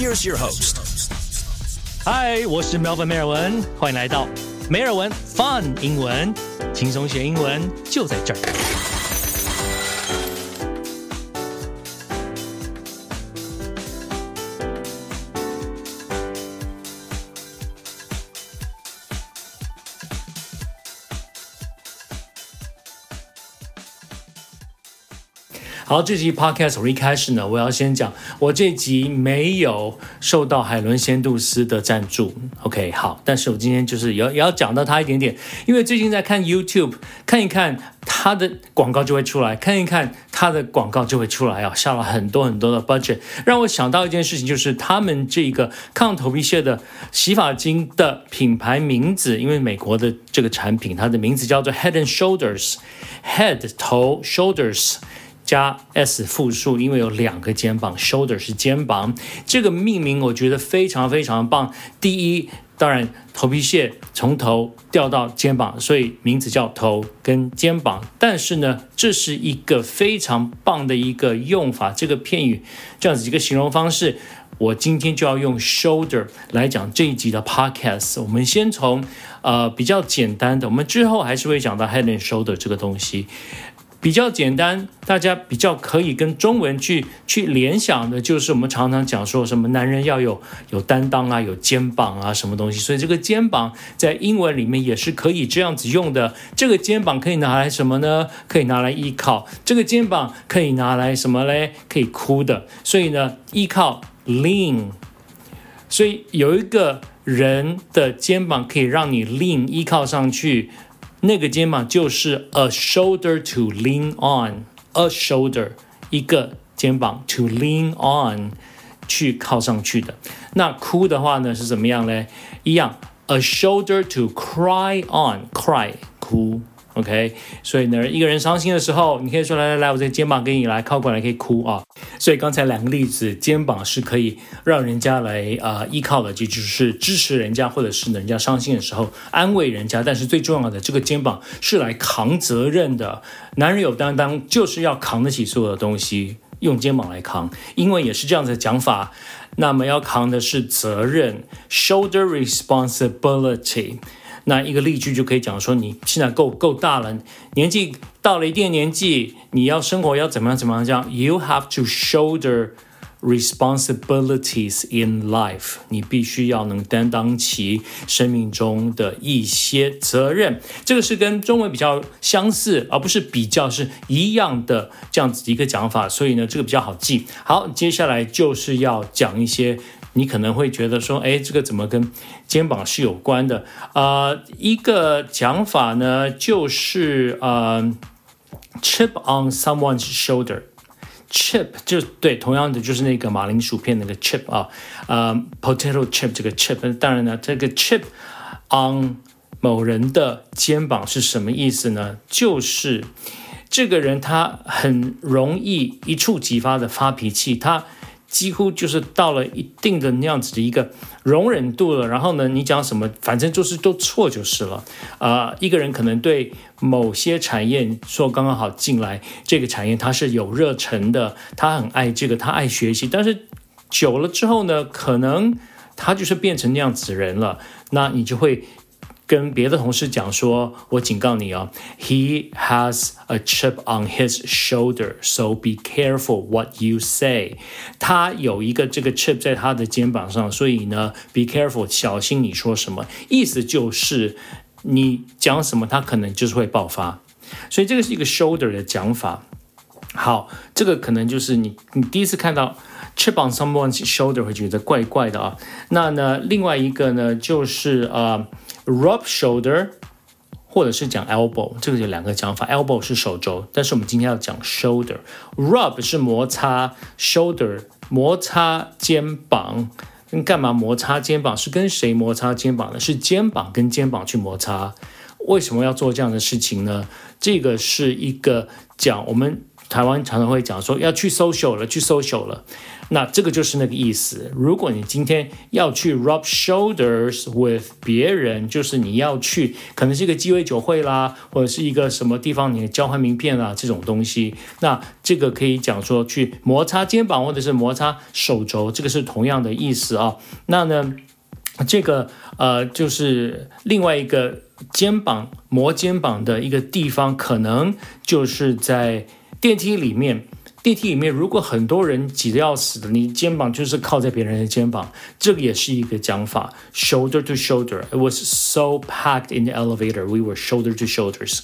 Here's your host. 嗨，我是 Melvin 梅尔文，欢迎来到梅尔文 Fun 英文，轻松学英文就在这儿。好，这集 podcast 我一开始呢，我要先讲，我这集没有受到海伦仙度斯的赞助，OK，好，但是我今天就是要也要讲到他一点点，因为最近在看 YouTube，看一看他的广告就会出来，看一看他的广告就会出来啊，下了很多很多的 budget，让我想到一件事情，就是他们这个抗头皮屑的洗发精的品牌名字，因为美国的这个产品，它的名字叫做 Head and Shoulders，Head 头 Shoulders。加 s 复数，因为有两个肩膀，shoulder 是肩膀，这个命名我觉得非常非常棒。第一，当然头皮屑从头掉到肩膀，所以名字叫头跟肩膀。但是呢，这是一个非常棒的一个用法，这个片语这样子一个形容方式，我今天就要用 shoulder 来讲这一集的 podcast。我们先从呃比较简单的，我们之后还是会讲到 head and shoulder 这个东西。比较简单，大家比较可以跟中文去去联想的，就是我们常常讲说什么男人要有有担当啊，有肩膀啊，什么东西。所以这个肩膀在英文里面也是可以这样子用的。这个肩膀可以拿来什么呢？可以拿来依靠。这个肩膀可以拿来什么嘞？可以哭的。所以呢，依靠 lean。所以有一个人的肩膀可以让你 lean 依靠上去。那个肩膀就是 a shoulder to lean on，a shoulder 一个肩膀 to lean on 去靠上去的。那哭的话呢是怎么样嘞？一样，a shoulder to cry on，cry 哭。OK，所以呢，一个人伤心的时候，你可以说来来来，我这肩膀给你来靠过来，可以哭啊。所以刚才两个例子，肩膀是可以让人家来啊依靠的，就就是支持人家，或者是人家伤心的时候安慰人家。但是最重要的，这个肩膀是来扛责任的。男人有担当，就是要扛得起所有的东西，用肩膀来扛。英文也是这样子的讲法，那么要扛的是责任，shoulder responsibility。那一个例句就可以讲说，你现在够够大了，年纪到了一定年纪，你要生活要怎么样怎么样这样，you have to shoulder responsibilities in life，你必须要能担当起生命中的一些责任。这个是跟中文比较相似，而不是比较是一样的这样子一个讲法，所以呢，这个比较好记。好，接下来就是要讲一些。你可能会觉得说，哎，这个怎么跟肩膀是有关的？啊，一个讲法呢，就是呃，chip on someone's shoulder。chip 就对，同样的就是那个马铃薯片那个 chip 啊，呃，potato chip 这个 chip。当然呢，这个 chip on 某人的肩膀是什么意思呢？就是这个人他很容易一触即发的发脾气，他。几乎就是到了一定的那样子的一个容忍度了，然后呢，你讲什么，反正就是都错就是了。啊，一个人可能对某些产业说刚刚好进来这个产业，他是有热忱的，他很爱这个，他爱学习，但是久了之后呢，可能他就是变成那样子人了，那你就会。跟别的同事讲说，我警告你哦，He has a chip on his shoulder, so be careful what you say。他有一个这个 chip 在他的肩膀上，所以呢，be careful，小心你说什么。意思就是你讲什么，他可能就是会爆发。所以这个是一个 shoulder 的讲法。好，这个可能就是你你第一次看到 chip on someone's shoulder 会觉得怪怪的啊。那呢，另外一个呢，就是呃。Rub shoulder，或者是讲 elbow，这个有两个讲法。Elbow 是手肘，但是我们今天要讲 shoulder。Rub 是摩擦，shoulder 摩擦肩膀。跟干嘛摩擦肩膀？是跟谁摩擦肩膀呢？是肩膀跟肩膀去摩擦。为什么要做这样的事情呢？这个是一个讲我们台湾常常会讲说要去 social 了，去 social 了，那这个就是那个意思。如果你今天要去 rub shoulders with 别人，就是你要去，可能是一个鸡尾酒会啦，或者是一个什么地方你交换名片啦这种东西，那这个可以讲说去摩擦肩膀或者是摩擦手肘，这个是同样的意思啊。那呢，这个呃就是另外一个肩膀磨肩膀的一个地方，可能就是在。电梯里面，电梯里面如果很多人挤得要死的，你肩膀就是靠在别人的肩膀，这个也是一个讲法，shoulder to shoulder。It was so packed in the elevator, we were shoulder to shoulders。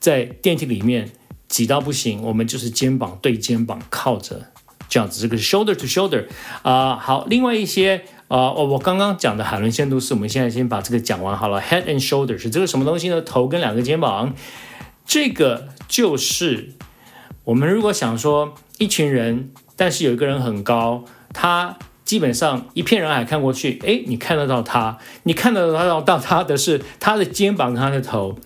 在电梯里面挤到不行，我们就是肩膀对肩膀靠着，这样子，这个是 shoulder to shoulder。啊，好，另外一些啊，我我刚刚讲的海伦线度是我们现在先把这个讲完好了。Head and shoulders 这个什么东西呢？头跟两个肩膀，这个就是。我们如果想说一群人，但是有一个人很高，他基本上一片人海看过去，哎，你看得到他，你看得到到他的是他的肩膀跟他的头，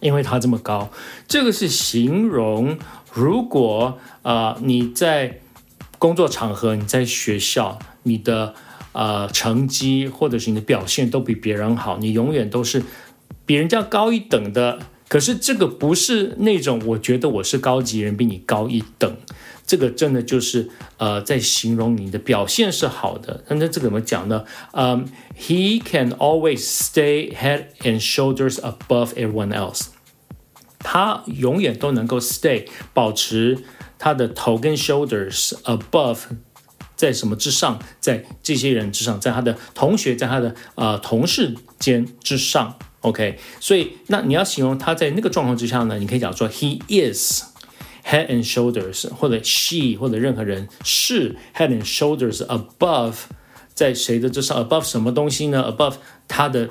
因为他这么高。这个是形容，如果呃你在工作场合，你在学校，你的呃成绩或者是你的表现都比别人好，你永远都是比人家高一等的。可是这个不是那种我觉得我是高级人，比你高一等，这个真的就是呃在形容你的表现是好的。那那这个怎么讲呢？嗯，He can always stay head and shoulders above everyone else。他永远都能够 stay 保持他的头跟 shoulders above 在什么之上，在这些人之上，在他的同学，在他的呃同事间之上。OK，所以那你要形容他在那个状况之下呢？你可以讲说 He is head and shoulders，或者 she 或者任何人是 head and shoulders above，在谁的之上？above 什么东西呢？above 他的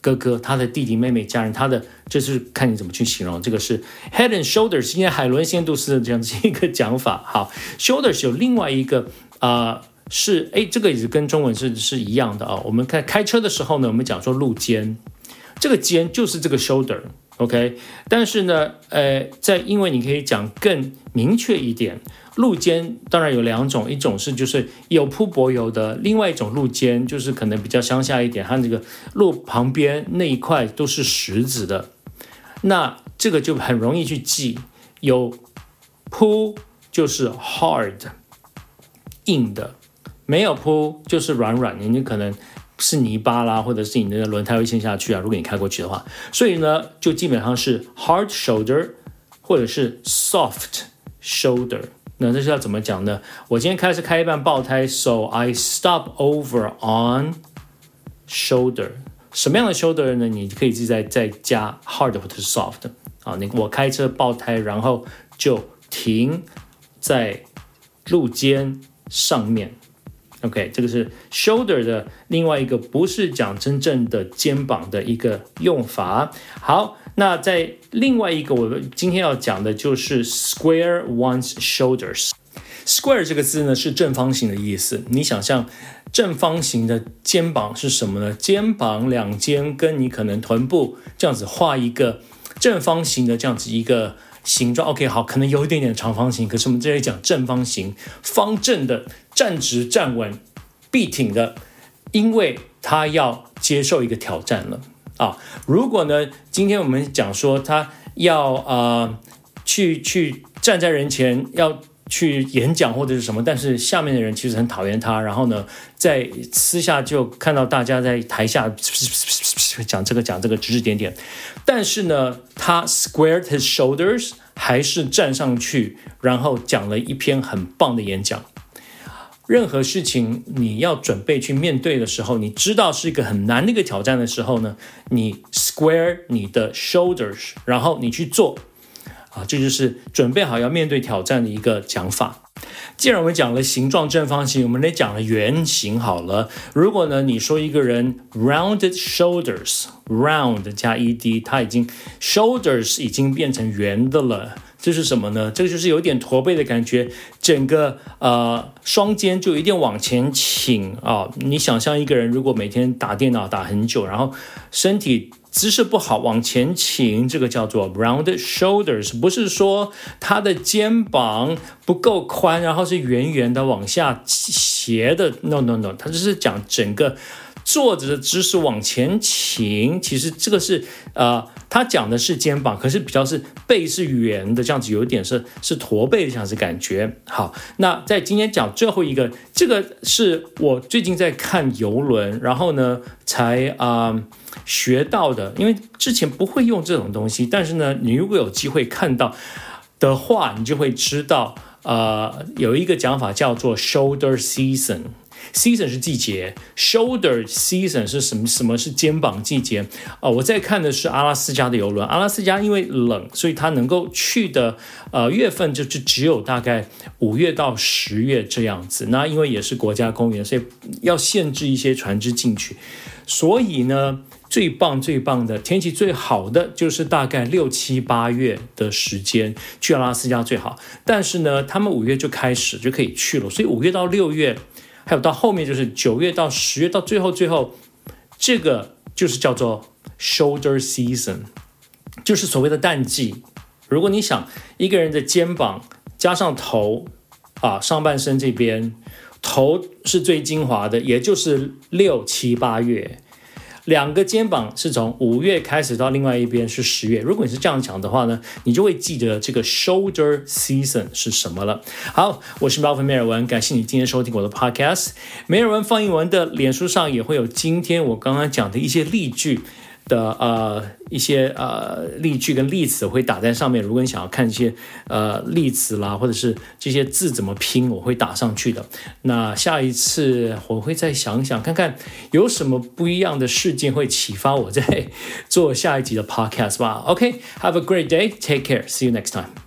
哥哥、他的弟弟、妹妹、家人，他的这是看你怎么去形容。这个是 head and shoulders，今天海伦仙度斯的这样子一个讲法。好，shoulders 有另外一个啊，是哎，这个也是跟中文是是一样的啊。我们开开车的时候呢，我们讲说路肩。这个肩就是这个 shoulder，OK，但是呢，呃，在因为你可以讲更明确一点，路肩当然有两种，一种是就是有铺柏油的，另外一种路肩就是可能比较乡下一点，它那个路旁边那一块都是石子的，那这个就很容易去记，有铺就是 hard 硬的，没有铺就是软软的，你可能。是泥巴啦，或者是你的轮胎会陷下去啊。如果你开过去的话，所以呢，就基本上是 hard shoulder 或者是 soft shoulder。那这是要怎么讲呢？我今天开是开一半爆胎，so I stop over on shoulder。什么样的 shoulder 呢？你可以自己再再加 hard 或者是 soft 啊。你我开车爆胎，然后就停在路肩上面。OK，这个是 shoulder 的另外一个，不是讲真正的肩膀的一个用法。好，那在另外一个，我今天要讲的就是 square one's shoulders。square 这个字呢是正方形的意思。你想象正方形的肩膀是什么呢？肩膀两肩跟你可能臀部这样子画一个正方形的这样子一个。形状 OK 好，可能有一点点长方形，可是我们这里讲正方形，方正的，站直站稳，必挺的，因为他要接受一个挑战了啊！如果呢，今天我们讲说他要呃去去站在人前要去演讲或者是什么，但是下面的人其实很讨厌他，然后呢，在私下就看到大家在台下讲这个讲这个指指点点，但是呢，他 squared his shoulders，还是站上去，然后讲了一篇很棒的演讲。任何事情你要准备去面对的时候，你知道是一个很难的一个挑战的时候呢，你 square 你的 shoulders，然后你去做。啊，这就是准备好要面对挑战的一个讲法。既然我们讲了形状正方形，我们来讲了圆形好了。如果呢，你说一个人 rounded shoulders，round 加 ed，他已经 shoulders 已经变成圆的了，这是什么呢？这个就是有点驼背的感觉，整个呃双肩就有点往前倾啊。你想象一个人如果每天打电脑打很久，然后身体。姿势不好往前倾，这个叫做 round shoulders，不是说他的肩膀不够宽，然后是圆圆的往下斜的，no no no，他就是讲整个。坐着的姿势往前倾，其实这个是呃，他讲的是肩膀，可是比较是背是圆的，这样子有点是是驼背的这样子感觉。好，那在今天讲最后一个，这个是我最近在看游轮，然后呢才啊学到的，因为之前不会用这种东西，但是呢，你如果有机会看到的话，你就会知道，呃，有一个讲法叫做 shoulder season。Season 是季节，Shoulder season 是什么？什么是肩膀季节？啊，我在看的是阿拉斯加的游轮。阿拉斯加因为冷，所以它能够去的呃月份就就只有大概五月到十月这样子。那因为也是国家公园，所以要限制一些船只进去。所以呢，最棒最棒的天气最好的就是大概六七八月的时间去阿拉斯加最好。但是呢，他们五月就开始就可以去了，所以五月到六月。还有到后面就是九月到十月，到最后最后，这个就是叫做 shoulder season，就是所谓的淡季。如果你想一个人的肩膀加上头啊，上半身这边头是最精华的，也就是六七八月。两个肩膀是从五月开始到另外一边是十月。如果你是这样讲的话呢，你就会记得这个 shoulder season 是什么了。好，我是 Melvin 梅尔文，感谢你今天收听我的 podcast。梅尔文放英文的脸书上也会有今天我刚刚讲的一些例句。的呃一些呃例句跟例子会打在上面。如果你想要看一些呃例子啦，或者是这些字怎么拼，我会打上去的。那下一次我会再想想看看有什么不一样的事件会启发我在 做下一集的 podcast 吧。OK，have a great day，take care，see you next time。